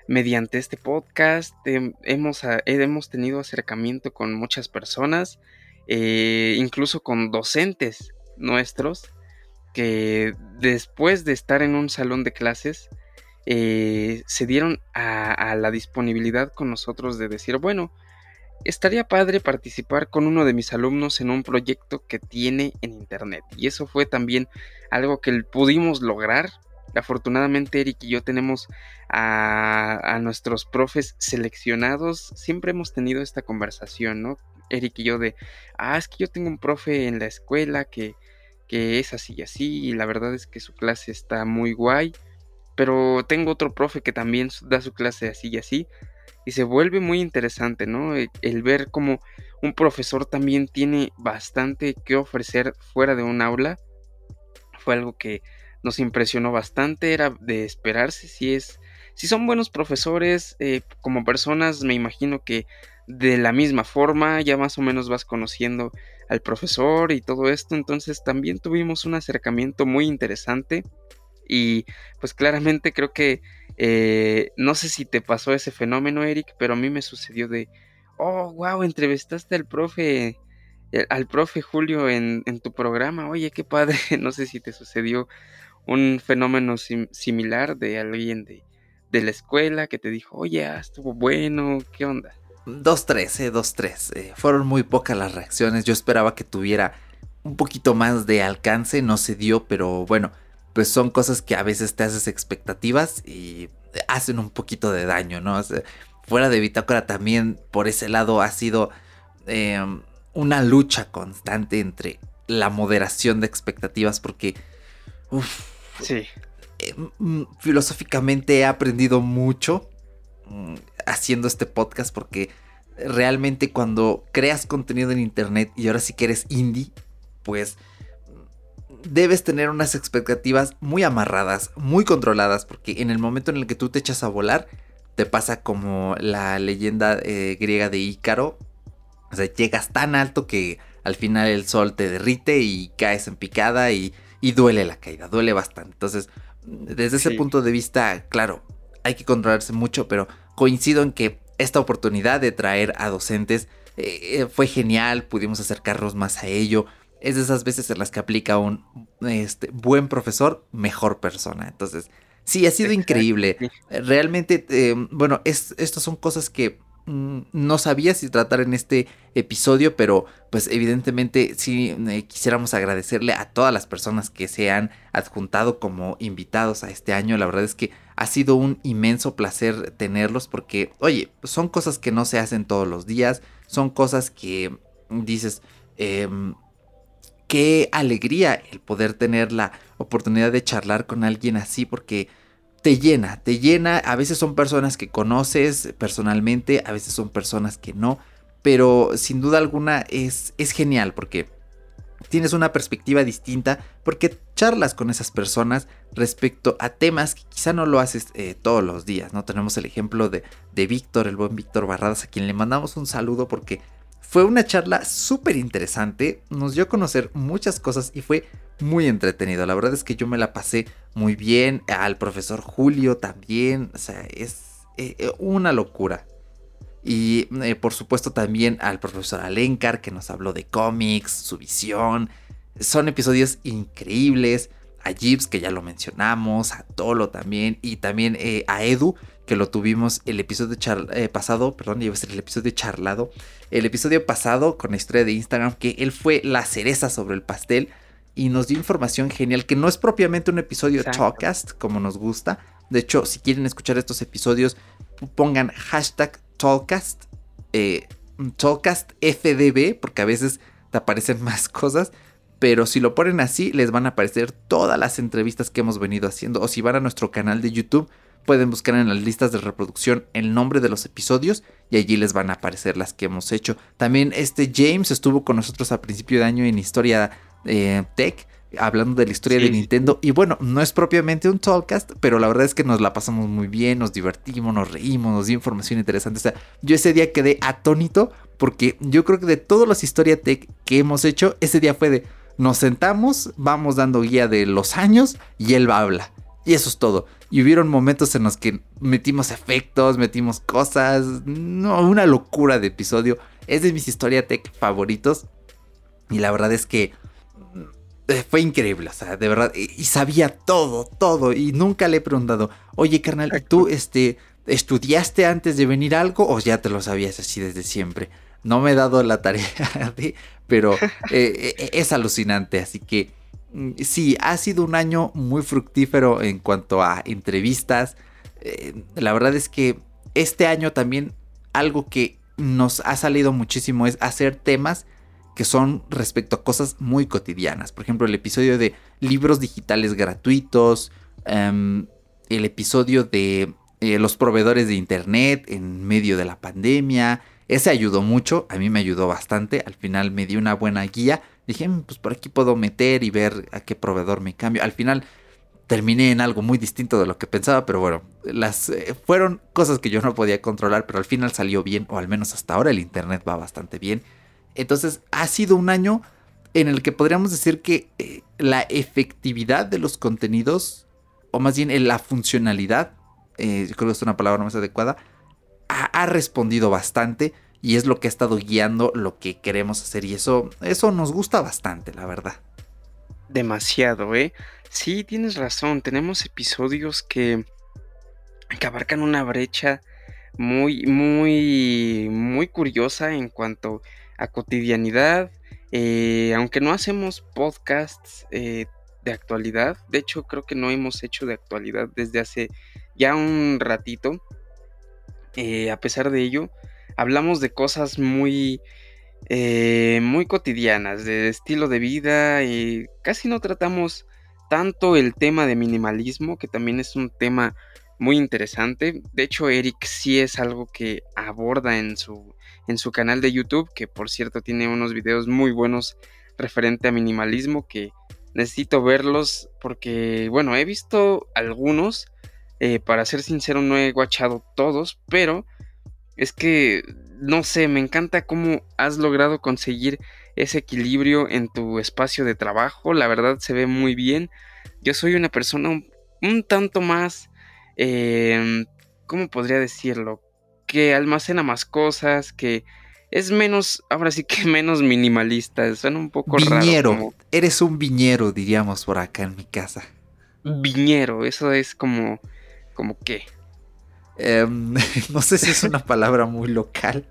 mediante este podcast. hemos, hemos, tenido acercamiento con muchas personas, eh, incluso con docentes nuestros, que después de estar en un salón de clases, eh, se dieron a, la disponibilidad con nosotros de decir, bueno, estaría padre participar con uno de mis alumnos en un proyecto que tiene en internet. Y eso fue también algo que pudimos lograr. Afortunadamente Eric y yo tenemos a, a, nuestros profes seleccionados. Siempre hemos tenido esta conversación, ¿no? Eric y yo de, ah, es que yo tengo un profe en la escuela que, que es así y así. Y la verdad es que su clase está muy guay pero tengo otro profe que también da su clase así y así. Y se vuelve muy interesante, ¿no? E, el, ver cómo un profesor también tiene bastante que ofrecer fuera de un aula. Fue algo que nos impresionó bastante, era de esperarse si es... Si son buenos profesores, eh, como personas, me imagino que de la misma forma, ya más o menos vas conociendo al profesor y todo esto, entonces también tuvimos un acercamiento muy interesante y pues claramente creo que eh, no sé si te pasó ese fenómeno, Eric, pero a mí me sucedió de, oh, wow, entrevistaste al profe, eh, al profe Julio en, en tu programa, oye, qué padre, no sé si te sucedió un fenómeno similar de alguien de, de la escuela que te dijo, oye, ah, estuvo bueno, ¿qué onda? 2-3, eh, 2-3. Eh, fueron muy pocas las reacciones. Yo esperaba que tuviera un poquito más de alcance. No se dio, pero bueno, pues son cosas que a veces te haces expectativas y hacen un poquito de daño, ¿no? fuera de Bitácora también por ese lado ha sido em, una lucha constante entre la moderación de expectativas porque... sí. Eh, mm, filosóficamente he aprendido mucho mm, haciendo este podcast porque realmente cuando creas contenido en internet y ahora sí que eres indie, pues debes tener unas expectativas muy amarradas, muy controladas, porque en el momento en el que tú te echas a volar, te pasa como la leyenda eh, griega de Ícaro. O sea, llegas tan alto que al final el sol te derrite y caes en picada y, duele la caída, duele bastante. Entonces, desde ese punto de vista, claro, hay que controlarse mucho, pero coincido en que esta oportunidad de traer a docentes eh, eh, fue genial, pudimos acercarnos más a ello. Es de esas veces en las que aplica un este, buen profesor, mejor persona. Entonces, sí, ha sido increíble. Realmente, eh, bueno, estas son cosas que Mm, no sabía si tratar en este episodio, pero pues evidentemente sí eh, quisiéramos agradecerle a todas las personas que se han adjuntado como invitados a este año. La verdad es que ha sido un inmenso placer tenerlos porque, oye, son cosas que no se hacen todos los días, son cosas que dices, em, qué alegría el poder tener la oportunidad de charlar con alguien así porque te llena, te llena. A veces son personas que conoces personalmente, a veces son personas que no, pero sin duda alguna es, es genial porque tienes una perspectiva distinta, porque charlas con esas personas respecto a temas que quizá no lo haces eh, todos los días, ¿no? Tenemos el ejemplo de, de Víctor, el buen Víctor Barradas, a quien le mandamos un saludo porque fue una charla súper interesante, nos dio a conocer muchas cosas y fue muy entretenido. La verdad es que yo me la pasé muy bien, al profesor Julio también, o sea, es eh, eh, una locura. Y eh, por supuesto también al profesor Alencar que nos habló de cómics, su visión. Son episodios increíbles. A Gibbs que ya lo mencionamos, a Tolo también y también a Edu que lo tuvimos el episodio eh, pasado, perdón, iba a ser el episodio charlado, el episodio pasado con la historia de Instagram, que él fue la cereza sobre el pastel y nos dio información genial, que no es propiamente un episodio Talkcast, como nos gusta. De hecho, si quieren escuchar estos episodios, pongan hashtag Talkcast, eh, Talkcast FDB, porque a veces te aparecen más cosas. Pero si lo ponen así, les van a aparecer todas las entrevistas que hemos venido haciendo. O si van a nuestro canal de YouTube, Pueden buscar en las listas de reproducción el nombre de los episodios y allí les van a aparecer las que hemos hecho. También este James estuvo con nosotros a principio de año en Historia eh, Tech hablando de la historia de Nintendo. Y bueno, no es propiamente un talkcast, pero la verdad es que nos la pasamos muy bien, nos divertimos, nos reímos, nos dio información interesante. O sea, yo ese día quedé atónito porque yo creo que de todas las historias tech que hemos hecho, ese día fue de nos sentamos, vamos dando guía de los años y él habla. Y eso es todo. Y hubieron momentos en los que metimos efectos, metimos cosas. No, una locura de episodio. Es de mis historia tech favoritos. Y la verdad es que eh, fue increíble, o sea, de verdad. Y, sabía todo, todo. Y nunca le he preguntado, oye, carnal, ¿tú este, estudiaste antes de venir algo o ya te lo sabías así desde siempre? No me he dado la tarea, pero eh, eh, es alucinante. Así que sí, ha sido un año muy fructífero en cuanto a entrevistas. Eh, la verdad es que este año también algo que nos ha salido muchísimo es hacer temas que son respecto a cosas muy cotidianas. Por ejemplo, el episodio de libros digitales gratuitos. Em, el episodio de eh, los proveedores de internet en medio de la pandemia. Ese ayudó mucho, a mí me ayudó bastante, al final me dio una buena guía. Dije, mm, pues por aquí puedo meter y ver a qué proveedor me cambio. Al final terminé en algo muy distinto de lo que pensaba, pero bueno, las eh, fueron cosas que yo no podía controlar, pero al final salió bien, o al menos hasta ahora el internet va bastante bien. Entonces ha sido un año en el que podríamos decir que eh, la efectividad de los contenidos, o más bien la funcionalidad, eh, creo que es una palabra más adecuada, ha, respondido bastante y es lo que ha estado guiando lo que queremos hacer y eso, eso nos gusta bastante, la verdad. Demasiado, ¿eh? Sí, tienes razón, tenemos episodios que, que abarcan una brecha muy, muy, muy curiosa en cuanto a cotidianidad, eh, aunque no hacemos podcasts eh, de actualidad, de hecho creo que no hemos hecho de actualidad desde hace ya un ratito, eh, a pesar de ello, hablamos de cosas muy, muy cotidianas, de estilo de vida y casi no tratamos tanto el tema de minimalismo, que también es un tema muy interesante. De hecho, Eric sí es algo que aborda en su, en su canal de YouTube, que por cierto tiene unos videos muy buenos referente a minimalismo que necesito verlos porque, bueno, he visto algunos, eh, para ser sincero no he guachado todos, pero es que, no sé, me encanta cómo has logrado conseguir ese equilibrio en tu espacio de trabajo, la verdad se ve muy bien. Yo soy una persona un tanto más Em, ¿cómo podría decirlo? Que almacena más cosas, que es menos, ahora sí que menos minimalista, suena un poco viñero. raro. Eres un viñero, diríamos por acá en mi casa. Viñero, eso es como, como qué. Em, no sé si es una palabra muy local.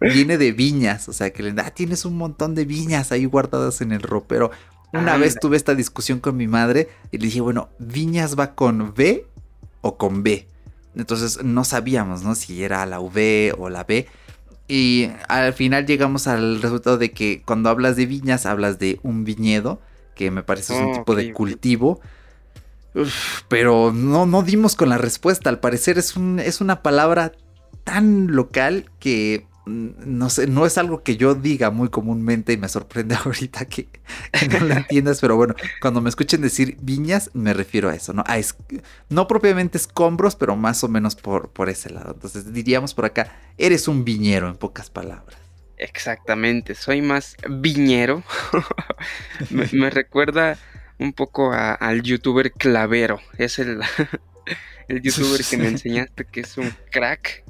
Viene de viñas, o sea que le ah, tienes un montón de viñas ahí guardadas en el ropero. Una vez tuve esta discusión con mi madre y le dije, bueno, viñas va con V o con B. Entonces no sabíamos, ¿no? Si era la V o la B. Y al final llegamos al resultado de que cuando hablas de viñas, hablas de un viñedo, que me parece es un tipo de cultivo. Pero no, no dimos con la respuesta. Al parecer es, un, es una palabra tan local que no sé, no es algo que yo diga muy comúnmente y me sorprende ahorita que, no lo entiendas, pero bueno, cuando me escuchen decir viñas, me refiero a eso, ¿no? no propiamente escombros, pero más o menos por, por ese lado. Entonces diríamos por acá, eres un viñero en pocas palabras. Exactamente, soy más viñero. me, recuerda un poco al youtuber Clavero. Es el, el youtuber que me enseñaste que es un crack.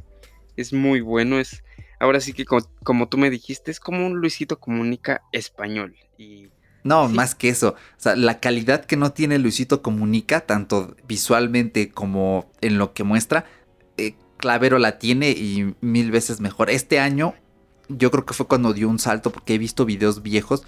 Es muy bueno, es ahora sí que como, tú me dijiste, es como un Luisito Comunica español. Y, no, más que eso. O sea, la calidad que no tiene Luisito Comunica, tanto visualmente como en lo que muestra, eh, Clavero la tiene y mil veces mejor. Este año yo creo que fue cuando dio un salto porque he visto videos viejos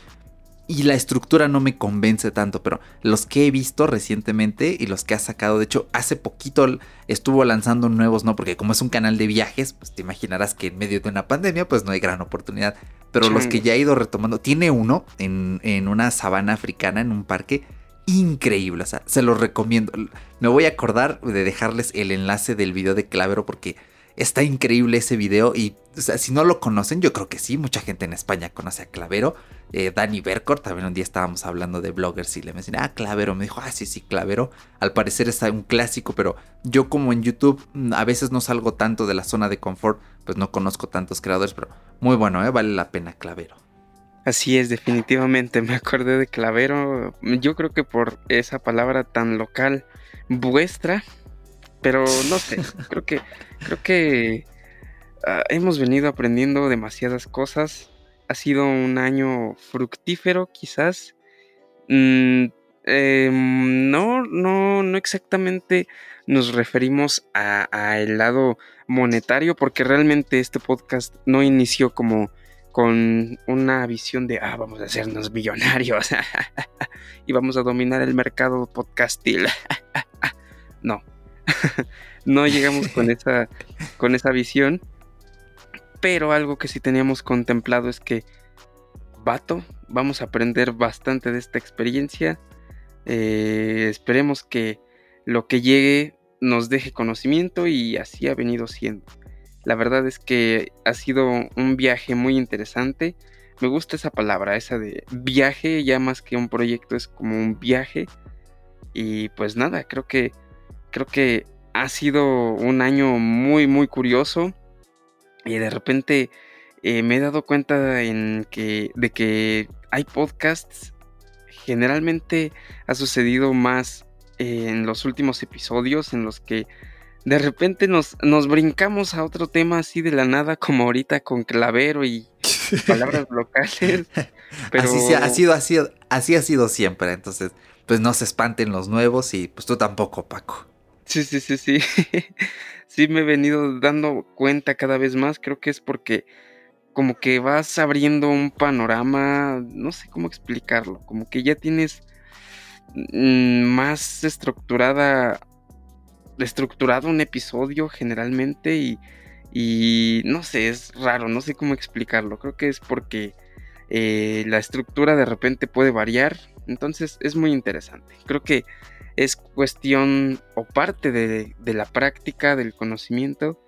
y la estructura no me convence tanto, pero los que he visto recientemente y los que ha sacado, de hecho, hace poquito estuvo lanzando nuevos, ¿no? Porque como es un canal de viajes, pues te imaginarás que en medio de una pandemia, pues no hay gran oportunidad. Pero los que ya ha ido retomando, tiene uno en, en una sabana africana, en un parque, increíble, o sea, se los recomiendo. Me voy a acordar de dejarles el enlace del video de Clavero porque está increíble ese video y o sea, si no lo conocen, yo creo que sí, mucha gente en España conoce a Clavero. Eh, Dani Bercor, también un día estábamos hablando de bloggers y le mencioné, ah, Clavero, me dijo, ah, sí, sí, Clavero. Al parecer es un clásico, pero yo como en YouTube mm, a veces no salgo tanto de la zona de confort, pues no conozco tantos creadores, pero muy bueno, ¿eh? vale la pena Clavero. Así es, definitivamente, me acordé de Clavero, yo creo que por esa palabra tan local vuestra, pero no sé, creo que, creo que ah, hemos venido aprendiendo demasiadas cosas ha sido un año fructífero, quizás. Mm, em, no, no, no exactamente nos referimos a, el lado monetario, porque realmente este podcast no inició como con una visión de, ah, vamos a hacernos millonarios y vamos a dominar el mercado podcastil. no, no llegamos con esa, con esa visión pero algo que sí teníamos contemplado es que, vato, vamos a aprender bastante de esta experiencia. Eh, esperemos que lo que llegue nos deje conocimiento y así ha venido siendo. La verdad es que ha sido un viaje muy interesante. Me gusta esa palabra, esa de viaje, ya más que un proyecto es como un viaje. Y pues nada, creo que creo que ha sido un año muy muy curioso y de repente eh, me he dado cuenta en que de que hay podcasts generalmente ha sucedido más en los últimos episodios en los que de repente nos, nos brincamos a otro tema así de la nada, como ahorita con clavero y palabras locales. Pero... Así, ha sido, así, así ha sido siempre. Entonces, pues no se espanten los nuevos y pues tú tampoco, Paco. Sí, sí, sí, sí. sí me he venido dando cuenta cada vez más. Creo que es porque como que vas abriendo un panorama, no sé cómo explicarlo, como que ya tienes más estructurada estructurado un episodio generalmente y, y no sé, es raro, no sé cómo explicarlo. Creo que es porque eh, la estructura de repente puede variar, entonces es muy interesante. Creo que es cuestión o parte de, la práctica, del conocimiento.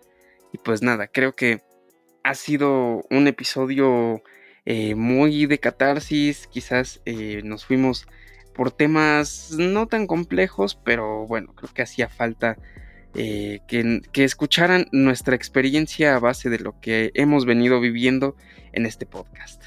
Y pues nada, creo que ha sido un episodio eh, muy de catarsis, quizás eh, nos fuimos por temas no tan complejos, pero bueno, creo que hacía falta eh, que, que, escucharan nuestra experiencia a base de lo que hemos venido viviendo en este podcast.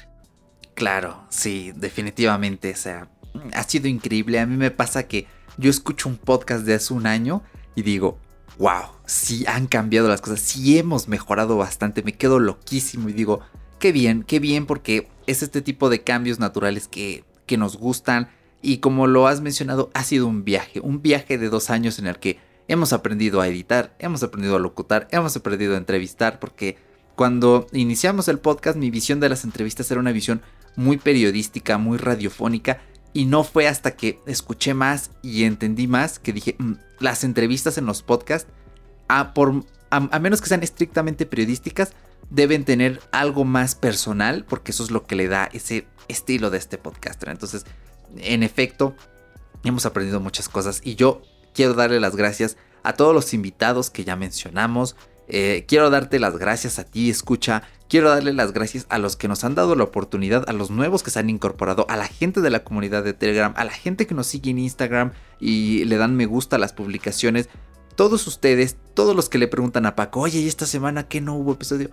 Claro, sí, definitivamente, o sea, ha sido increíble. A mí me pasa que yo escucho un podcast de hace un año y digo, wow, sí han cambiado las cosas, sí hemos mejorado bastante, me quedo loquísimo y digo, qué bien, qué bien, porque es este tipo de cambios naturales que, que nos gustan, y como lo has mencionado, ha sido un viaje, un viaje de dos años en el que hemos aprendido a editar, hemos aprendido a locutar, hemos aprendido a entrevistar, porque cuando iniciamos el podcast mi visión de las entrevistas era una visión muy periodística, muy radiofónica, y no fue hasta que escuché más y entendí más que dije, mm, las entrevistas en los podcasts, a, por, a menos que sean estrictamente periodísticas, deben tener algo más personal, porque eso es lo que le da ese estilo de este podcaster. Entonces, en efecto, hemos aprendido muchas cosas y yo quiero darle las gracias a todos los invitados que ya mencionamos. Eh, quiero darte las gracias a ti, escucha. Quiero darle las gracias a los que nos han dado la oportunidad, a los nuevos que se han incorporado, a la gente de la comunidad de Telegram, a la gente que nos sigue en Instagram y le dan me gusta a las publicaciones. Todos ustedes, todos los que le preguntan a Paco, oye, ¿y esta semana qué no hubo episodio?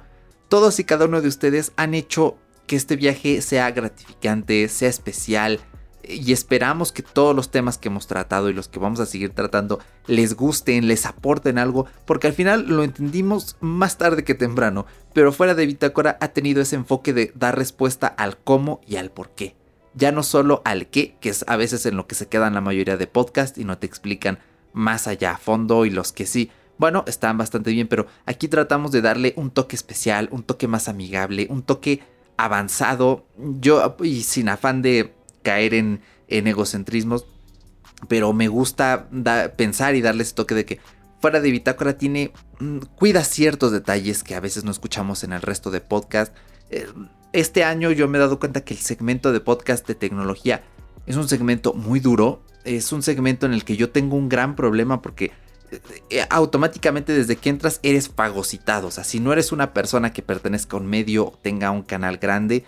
Todos y cada uno de ustedes han hecho que este viaje sea gratificante, sea especial, y esperamos que todos los temas que hemos tratado y los que vamos a seguir tratando les gusten, les aporten algo, porque al final lo entendimos más tarde que temprano, pero fuera de Bitácora ha tenido ese enfoque de dar respuesta al cómo y al por qué. Ya no solo al qué, que es a veces en lo que se quedan la mayoría de podcasts y no te explican más allá a fondo y los que sí, bueno, están bastante bien, pero aquí tratamos de darle un toque especial, un toque más amigable, un toque avanzado, yo y sin afán de caer en, egocentrismos, pero me gusta pensar y darle ese toque de que fuera de Bitácora tiene, mm, cuida ciertos detalles que a veces no escuchamos en el resto de podcast. Eh, este año yo me he dado cuenta que el segmento de podcast de tecnología es un segmento muy duro, es un segmento en el que yo tengo un gran problema porque eh, eh, automáticamente desde que entras eres fagocitado. O sea, si no eres una persona que pertenezca a un medio o tenga un canal grande,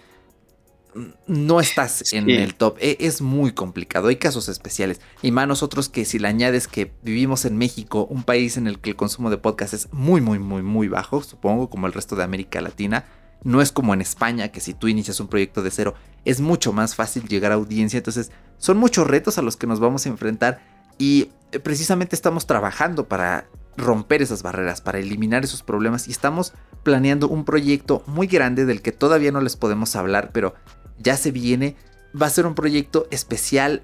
no estás en el top. E, es muy complicado. Hay casos especiales. Y más nosotros que si le añades que vivimos en México, un país en el que el consumo de podcast es muy, muy, muy, muy bajo, supongo, como el resto de América Latina. No es como en España, que si tú inicias un proyecto de cero, es mucho más fácil llegar a audiencia. Entonces, son muchos retos a los que nos vamos a enfrentar. Y eh, precisamente estamos trabajando para romper esas barreras, para eliminar esos problemas. Y estamos planeando un proyecto muy grande del que todavía no les podemos hablar, pero ya se viene, va a ser un proyecto especial,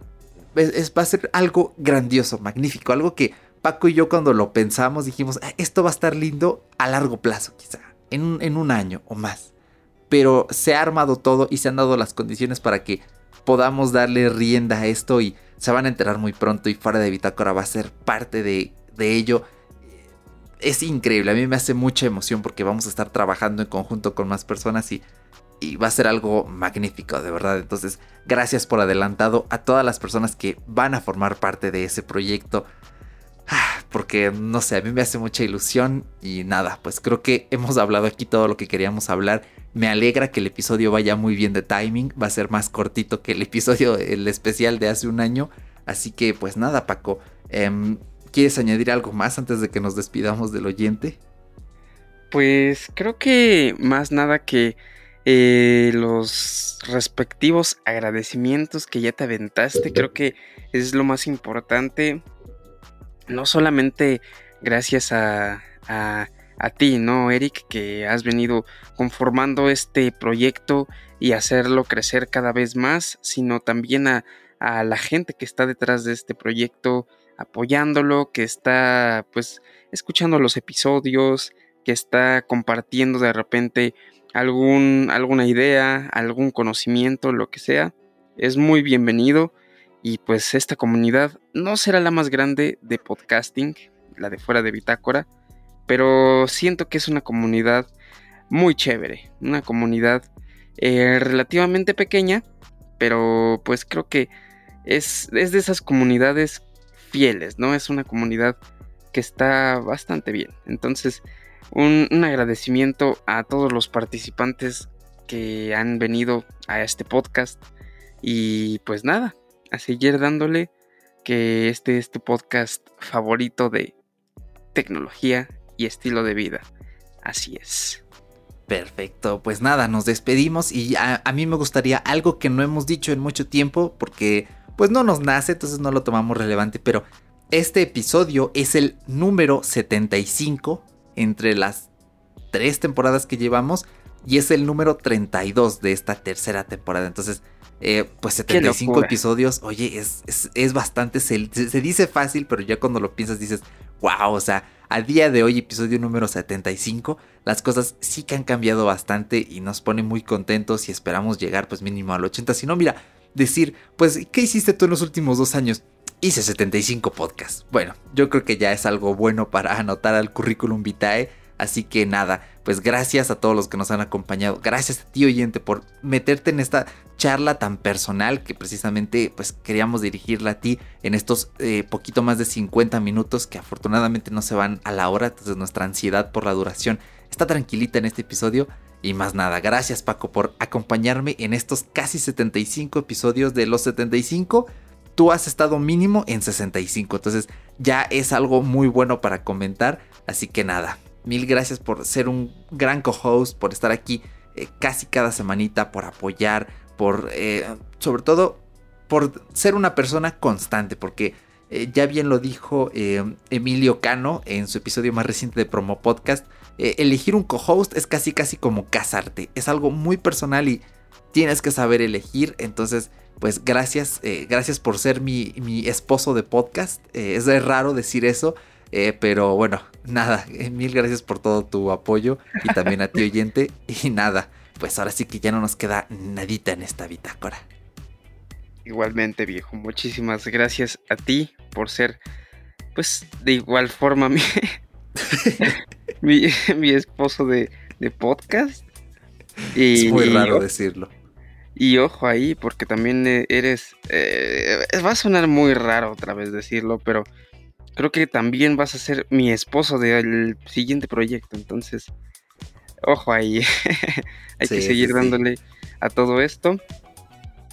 va a ser algo grandioso, magnífico, algo que Paco y yo cuando lo pensamos dijimos, ah, esto va a estar lindo a largo plazo quizá, en en un año o más. Pero se ha armado todo y se han dado las condiciones para que podamos darle rienda a esto y se van a enterar muy pronto y fuera de Bitácora va a ser parte de, de ello. Es increíble, a mí me hace mucha emoción porque vamos a estar trabajando en conjunto con más personas y y va a ser algo magnífico, de verdad. Entonces, gracias por adelantado a todas las personas que van a formar parte de ese proyecto. Ah, porque no sé, a mí me hace mucha ilusión y nada, pues creo que hemos hablado aquí todo lo que queríamos hablar. Me alegra que el episodio vaya muy bien de timing, va a ser más cortito que el episodio, el especial de hace un año. Así que pues nada, Paco, em, ¿quieres añadir algo más antes de que nos despidamos del oyente? Pues creo que más nada que eh, los respectivos agradecimientos que ya te aventaste, creo que es lo más importante. No solamente gracias a, a, ti, ¿no, Eric? Que has venido conformando este proyecto y hacerlo crecer cada vez más, sino también a, a la gente que está detrás de este proyecto, apoyándolo, que está pues escuchando los episodios, que está compartiendo de repente algún, alguna idea, algún conocimiento, lo que sea, es muy bienvenido. Y pues esta comunidad no será la más grande de podcasting, la de fuera de Bitácora, pero siento que es una comunidad muy chévere, una comunidad eh, relativamente pequeña, pero pues creo que es, es de esas comunidades fieles, ¿no? Es una comunidad que está bastante bien. Entonces, un, agradecimiento a todos los participantes que han venido a este podcast. Y pues nada, a seguir dándole que este es tu podcast favorito de tecnología y estilo de vida. Así es. Perfecto, pues nada, nos despedimos y a, a, mí me gustaría algo que no hemos dicho en mucho tiempo porque pues no nos nace, entonces no lo tomamos relevante, pero este episodio es el número 75 entre las tres temporadas que llevamos y es el número 32 de esta tercera temporada. Entonces, eh, pues 75 episodios, oye, es, es, bastante, se, se, dice fácil, pero ya cuando lo piensas dices, wow, o sea, a día de hoy, episodio número 75, las cosas sí que han cambiado bastante y nos pone muy contentos y esperamos llegar pues mínimo al 80. Si no, mira, decir, pues, ¿qué hiciste tú en los últimos dos años? Hice 75 podcasts. Bueno, yo creo que ya es algo bueno para anotar al currículum vitae. Así que nada, pues gracias a todos los que nos han acompañado. Gracias a ti oyente por meterte en esta charla tan personal que precisamente pues queríamos dirigirla a ti en estos eh, poquito más de 50 minutos que afortunadamente no se van a la hora. Entonces nuestra ansiedad por la duración está tranquilita en este episodio. Y más nada, gracias Paco por acompañarme en estos casi 75 episodios de los 75 tú has estado mínimo en 65. Entonces ya es algo muy bueno para comentar. Así que nada, mil gracias por ser un gran co-host, por estar aquí eh, casi cada semanita, por apoyar, por eh, sobre todo por ser una persona constante, porque eh, ya bien lo dijo Emilio Cano en su episodio más reciente de Promo Podcast, elegir un co-host es casi casi como casarte, es algo muy personal y tienes que saber elegir, entonces pues gracias, eh, gracias por ser mi, esposo de podcast. Eh, es raro decir eso, eh, pero bueno, nada, mil gracias por todo tu apoyo y también a ti oyente. Y nada, pues ahora sí que ya no nos queda nadita en esta bitácora. Igualmente, viejo, muchísimas gracias a ti por ser, pues, de igual forma mi, mi, esposo de, podcast. Y, es muy raro decirlo. Y ojo ahí, porque también eh, eres... Eh, va a sonar muy raro otra vez decirlo, pero creo que también vas a ser mi esposo del siguiente proyecto. Entonces, ojo ahí. Hay que seguir dándole a todo esto.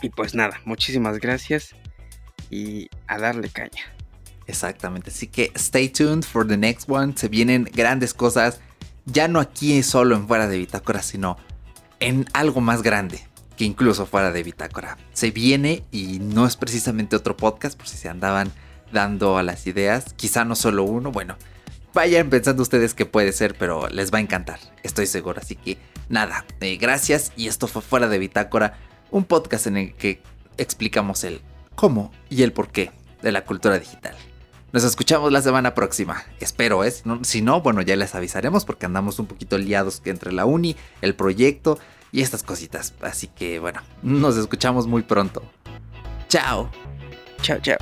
Y pues nada, muchísimas gracias. Y a darle caña. Exactamente. Así que stay tuned for the next one. Se vienen grandes cosas. Ya no aquí solo en fuera de Bitácora, sino en algo más grande que incluso fuera de Bitácora. Se viene y no es precisamente otro podcast, por si se andaban dando a las ideas, quizá no solo uno, bueno, vayan pensando ustedes que puede ser, pero les va a encantar, estoy seguro. Así que nada, eh, gracias y esto fue fuera de Bitácora, un podcast en el que explicamos el cómo y el por qué de la cultura digital. Nos escuchamos la semana próxima. Espero, ¿eh? Si no, bueno, ya les avisaremos porque andamos un poquito liados entre la uni, el proyecto y estas cositas. Así que bueno, nos escuchamos muy pronto. Chao. Chao, chao.